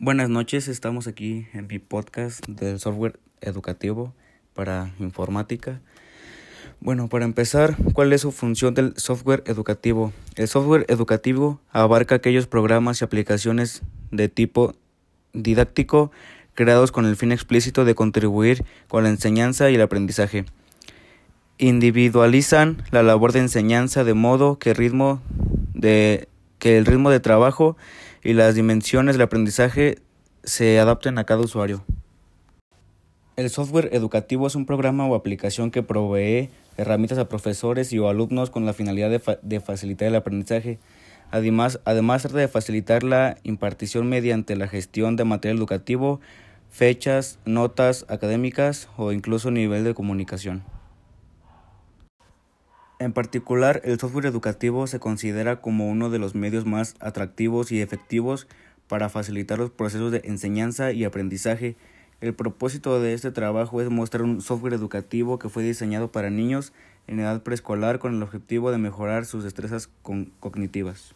Buenas noches, estamos aquí en mi podcast del software educativo para informática. Bueno, para empezar, ¿cuál es su función del software educativo? El software educativo abarca aquellos programas y aplicaciones de tipo didáctico creados con el fin explícito de contribuir con la enseñanza y el aprendizaje. Individualizan la labor de enseñanza de modo que, ritmo de, que el ritmo de trabajo y las dimensiones del aprendizaje se adapten a cada usuario. El software educativo es un programa o aplicación que provee herramientas a profesores y o alumnos con la finalidad de, facilitar el aprendizaje. Además, además trata de facilitar la impartición mediante la gestión de material educativo, fechas, notas académicas o incluso nivel de comunicación. En particular, el software educativo se considera como uno de los medios más atractivos y efectivos para facilitar los procesos de enseñanza y aprendizaje. El propósito de este trabajo es mostrar un software educativo que fue diseñado para niños en edad preescolar con el objetivo de mejorar sus destrezas cognitivas.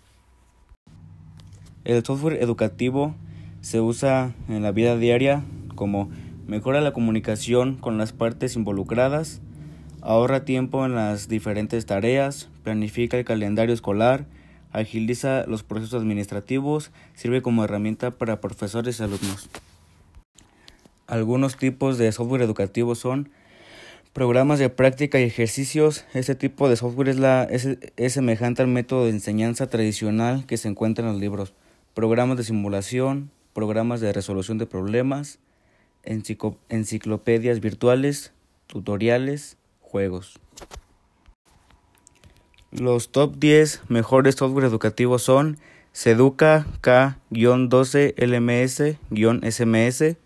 El software educativo se usa en la vida diaria como mejora la comunicación con las partes involucradas, Ahorra tiempo en las diferentes tareas, planifica el calendario escolar, agiliza los procesos administrativos, sirve como herramienta para profesores y alumnos. Algunos tipos de software educativo son programas de práctica y ejercicios. Este tipo de software es, es semejante al método de enseñanza tradicional que se encuentra en los libros. Programas de simulación, programas de resolución de problemas, enciclopedias virtuales, tutoriales, juegos. Los top 10 mejores software educativos son Seduca K-12LMS-SMS,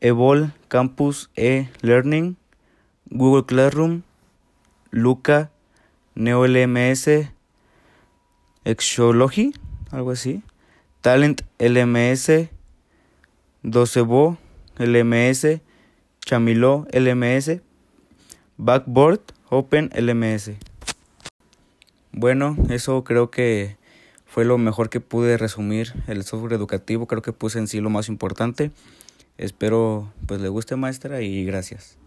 Evol Campus e-Learning, Google Classroom, Luca, NeoLMS, Exology, algo así, Talent LMS, Docebo LMS, Chamilo LMS, Backboard Open LMS. Bueno, eso creo que fue lo mejor que pude resumir el software educativo. Creo que puse en sí lo más importante. Espero pues le guste maestra y gracias.